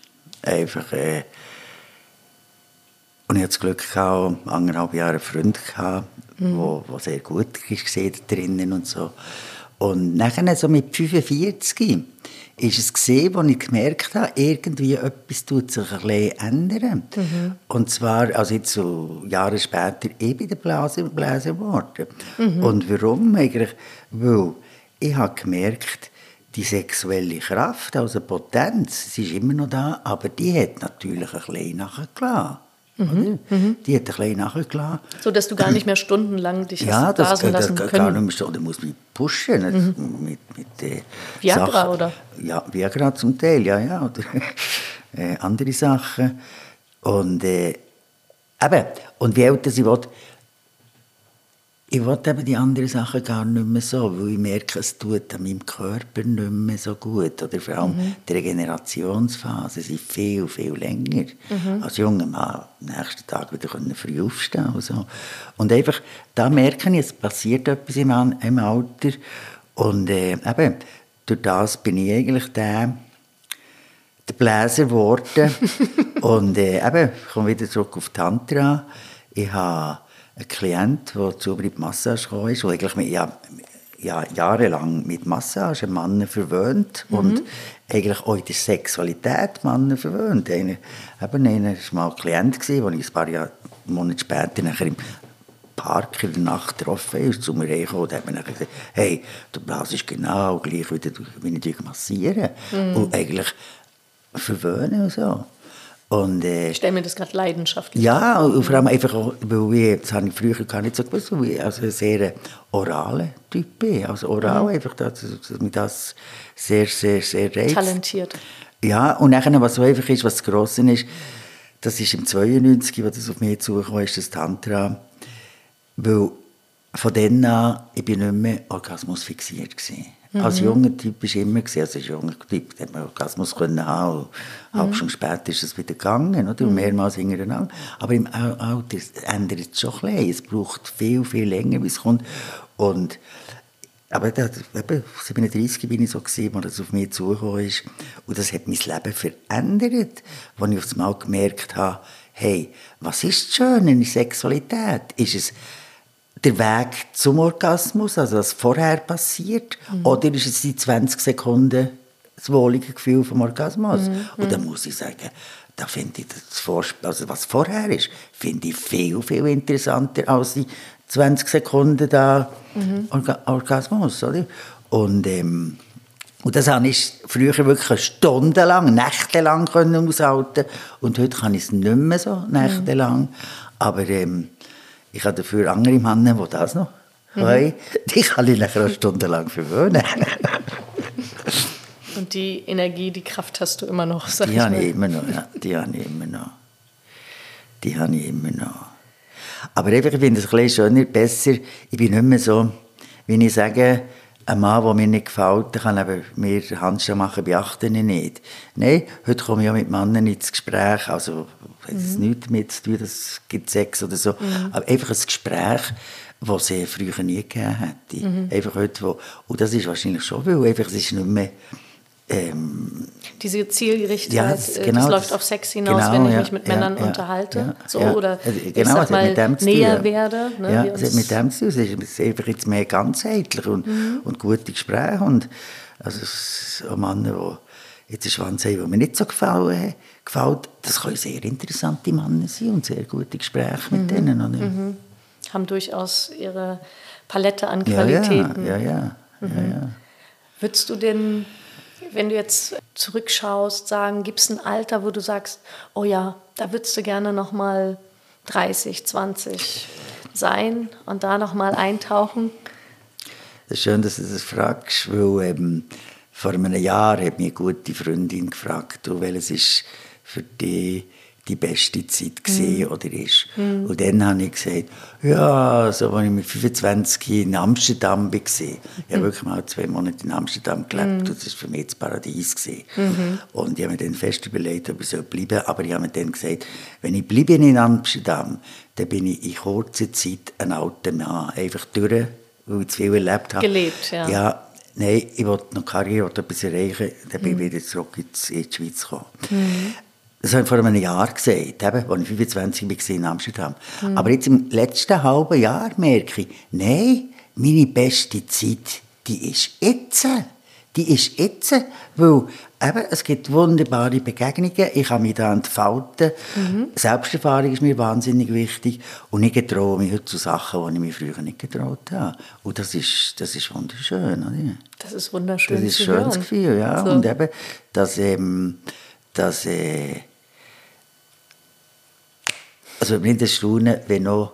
Einfach, äh, und ich hatte das Glück, gehabt, anderthalb Jahre einen Freund gehabt, mhm. wo, wo sehr gut war drinnen und so. Und nachher, so mit 45, ist es gesehen, wo ich gemerkt habe, irgendwie etwas tut sich ein bisschen ändern. Mhm. Und zwar, also jetzt so Jahre später, ich bin der Blase, Blase geworden. Mhm. Und warum eigentlich? Weil ich habe gemerkt, die sexuelle Kraft, also Potenz, sie ist immer noch da, aber die hat natürlich ein bisschen nachgelassen. Mhm. Mhm. Die hat ein bisschen nachgelassen. So, dass du gar nicht mehr stundenlang dich ja, das, das, lassen das können. Gar nicht mehr, oder muss mich pushen. Mhm. Mit, mit, äh, Viagra, Sachen. oder? Ja, Viagra zum Teil, ja, ja. Oder äh, andere Sachen. Und äh, eben, und wie älter sie wird, ich will eben die anderen Sachen gar nicht mehr so, weil ich merke, es tut an meinem Körper nicht mehr so gut. Oder vor allem mhm. die Regenerationsphase sind viel, viel länger. Mhm. Als junger Mann am nächsten Tag wieder früh aufstehen und so. Und einfach, da merke ich, es passiert etwas im, im Alter. Und äh, eben, durch das bin ich eigentlich der, der Bläser geworden. und äh, eben, ich komme wieder zurück auf Tantra. Ich habe ein Klient, der zu mir in die Massage kam, ist, der eigentlich mit, ja, ja, jahrelang mit Massage Männer verwöhnt mhm. und eigentlich auch in der Sexualität Männer verwöhnt. Einer, eben einer war mal ein Klient, gewesen, den ich ein paar Jahre, Monate später nachher im Park in der Nacht getroffen ist, zu mir hergekommen und hat mir dann gesagt, hey, du blasest genau gleich, wie, du, wie ich dich massiere. Mhm. Und eigentlich verwöhnen und so. Und, äh, ich stelle mir das gerade leidenschaftlich Ja, und vor allem einfach weil ich, das habe ich früher gar nicht so gewusst, weil ich also ein sehr oraler Typ bin. Also oral mhm. einfach, dass, dass mich das sehr, sehr, sehr reizt. Talentiert. Ja, und nachher, was so einfach ist, was das Grosse ist, das ist im 92, als das auf mich zukam, ist das Tantra. Weil von dann an, ich bin nicht mehr Orgasmus fixiert gewesen. Mhm. Als junger Typ war immer, also als junger Typ, hat man Orgasmus können haben. Und mhm. halb Stunde später ist es wieder gegangen, oder? Und mehrmals hintereinander. Aber im Alter ändert es schon ein bisschen. Es braucht viel, viel länger, bis es kommt. Und, aber da, eben, 37 bin ich so gewesen, als das auf mich zugekommen ist. Und das hat mein Leben verändert, als ich auf einmal gemerkt habe, hey, was ist das Schöne in der Sexualität? Ist es, der Weg zum Orgasmus, also was vorher passiert, mhm. oder ist es die 20 Sekunden das wohlige Gefühl vom Orgasmus? Mhm. Und dann muss ich sagen, da finde ich das Vorspiel, also was vorher ist, finde ich viel, viel interessanter als die 20 Sekunden da mhm. Orga Orgasmus, oder? Und, ähm, und das habe ich früher wirklich stundenlang, nächtelang können aushalten und heute kann ich es nicht mehr so nächtelang. Mhm. Aber ähm, ich habe dafür andere Männer, die das noch mhm. können. Die kann ich nachher stundenlang verwöhnen. Und die Energie, die Kraft hast du immer noch, sag Die habe ich immer noch, ja. Die habe ich immer noch. Die habe ich immer noch. Aber einfach, ich finde es ein bisschen schöner, besser. Ich bin nicht mehr so, wie ich sage, ein Mann, der mir nicht gefällt, der kann eben mir Handstand machen, beachte ihn nicht. Nein, heute komme ich ja mit Männern ins Gespräch, also es mhm. nichts damit zu tun, dass gibt Sex oder so, mhm. aber einfach ein Gespräch, das es früher nie gegeben hätte. Mhm. Einfach heute, wo, und das ist wahrscheinlich schon, weil einfach es ist nicht mehr ähm, Diese Zielgerichtheit, ja, das, äh, genau, das läuft auf Sex hinaus, genau, wenn ich ja, mich mit Männern ja, unterhalte, so oder also, genau, ich sag mal näher tun, werde. Ne, ja, es hat mit dem zu tun. Es ist einfach jetzt mehr ganzheitlich und, mhm. und gute Gespräche und also so Männer, die jetzt einen Schwanz haben, der mir nicht so gefallen, gefällt, das können sehr interessante Männer sein und sehr gute Gespräche mit mhm. denen. Oder? Mhm. Haben durchaus ihre Palette an Qualitäten. Ja, ja, ja. ja, ja. Mhm. Würdest du denn wenn du jetzt zurückschaust, sagen, gibt es ein Alter, wo du sagst, oh ja, da würdest du gerne noch mal 30, 20 sein und da noch mal eintauchen? Das ist schön, dass du das fragst, weil eben vor einem Jahr hat mich eine gute Freundin gefragt, welches ist für dich die beste Zeit gesehen mhm. oder ist. Mhm. Und dann habe ich gesagt, ja, so als ich mit 25 in Amsterdam war, ich habe mhm. wirklich mal zwei Monate in Amsterdam gelebt mhm. und das war für mich das Paradies. Mhm. Und ich habe mir dann fest überlegt, ob ich so bleiben soll. Aber ich habe mir dann gesagt, wenn ich bleibe in Amsterdam, dann bin ich in kurzer Zeit ein alter Mann, einfach durch, weil ich zu viel erlebt habe. Gelebt, ja. Ja, nein, ich wollte noch Karriere, ich etwas erreichen, dann bin ich wieder zurück in die Schweiz gekommen. Das habe ich vor einem Jahr gesagt, eben, als ich 25 war in Amsterdam. Aber jetzt im letzten halben Jahr merke ich, nein, meine beste Zeit, die ist jetzt. Die ist jetzt, weil eben, es gibt wunderbare Begegnungen, ich kann mich da entfalten. Selbsterfahrung ist mir wahnsinnig wichtig und ich getraue mich heute zu Sachen, die ich mich früher nicht getraut habe. Und das ist, das ist wunderschön, oder? Das ist wunderschön Das ist ein schönes hören. Gefühl, ja. So. Und eben, dass, ähm, dass äh, also nicht erstaunen, wenn noch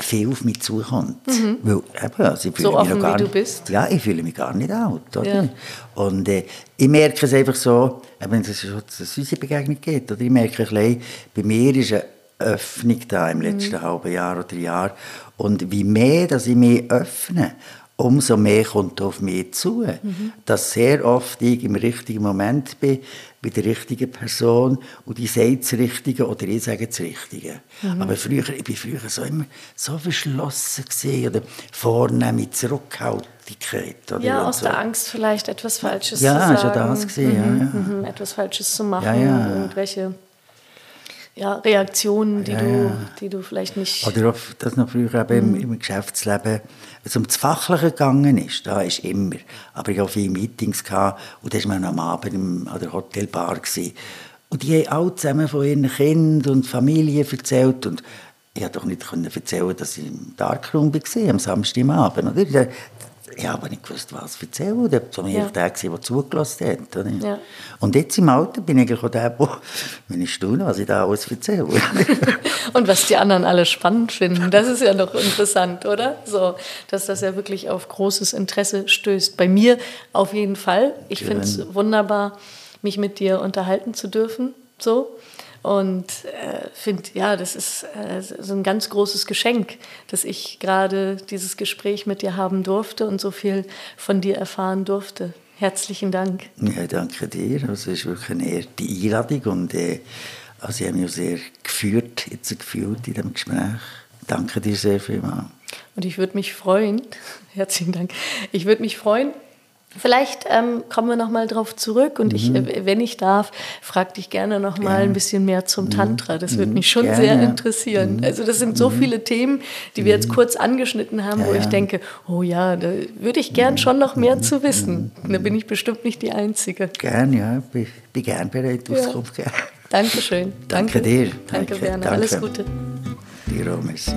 viel auf mich zukommt. Weil, eben, also ich fühle Mhm. So mich offen, gar wie du nicht, bist. Ja, ich fühle mich gar nicht alt. Oder? Ja. Und äh, ich merke es einfach so, eben, schon, dass es unsere Begegnung geht. Oder? Ich merke ein bisschen, bei mir ist eine Öffnung da im letzten Mhm. halben Jahr oder Jahr. Und wie mehr, dass ich mich öffne, umso mehr kommt auf mich zu. Mhm. Dass sehr oft ich im richtigen Moment bin, bei der richtigen Person und ich sage das Richtige oder ich sage das Richtige. Mhm. Aber früher, ich war früher so immer so verschlossen gewesen, oder vornehm mit Zurückhaltigkeit. Oder Ja, aus so. der Angst vielleicht etwas Falsches Ja, zu ist ja sagen. das gewesen, ja, mhm, ja. Mhm, etwas Falsches zu machen, Ja, ja. irgendwelche ja, Reaktionen, die, Ja, du, ja. die du vielleicht nicht... Oder auch, dass noch früher eben Mhm. im, im Geschäftsleben, es um das Fachliche gegangen ist, da ist immer. Aber ich hatte viele Meetings gehabt, und da war man am Abend im, an der Hotelbar. Gewesen. Und die haben alle zusammen von ihren Kindern und Familien erzählt. Und ich konnte doch nicht können erzählen, dass ich im Darkroom war, am Samstagabend. Oder? Ich habe nicht gewusst, was erzählen. Da war Ja. ja. der, der zugelassen hat. Oder? Ja. Und jetzt im Alter bin ich eigentlich auch der, der, ich staune, was ich da alles erzähle. Und was die anderen alle spannend finden, das ist ja noch interessant, oder? So, dass das ja wirklich auf großes Interesse stößt. Bei mir auf jeden Fall. Ich finde es wunderbar, mich mit dir unterhalten zu dürfen. So. Und äh, finde, ja, das ist äh, so ein ganz großes Geschenk, dass ich gerade dieses Gespräch mit dir haben durfte und so viel von dir erfahren durfte. Herzlichen Dank. Ja, danke dir. Also, es ist wirklich eine eher die Einladung und äh, also ich habe mich auch sehr geführt, jetzt gefühlt in diesem Gespräch. Danke dir sehr vielmals. Und ich würde mich freuen, herzlichen Dank, ich würde mich freuen, vielleicht ähm, kommen wir nochmal drauf zurück und ich, äh, wenn ich darf, frag dich gerne nochmal ein bisschen mehr zum Tantra. Das würde mich schon Gerne, sehr ja. interessieren. Also das sind so viele Themen, die wir jetzt kurz angeschnitten haben, wo Ja, ich ja. denke, oh ja, da würde ich gern schon noch mehr zu wissen. Da bin ich bestimmt nicht die Einzige. Gerne, ja. Ich bin, bin gerne bereit, zu geben. Dankeschön. Danke dir. Danke, Danke, Werner. danke. Alles Gute. Dir auch, merci.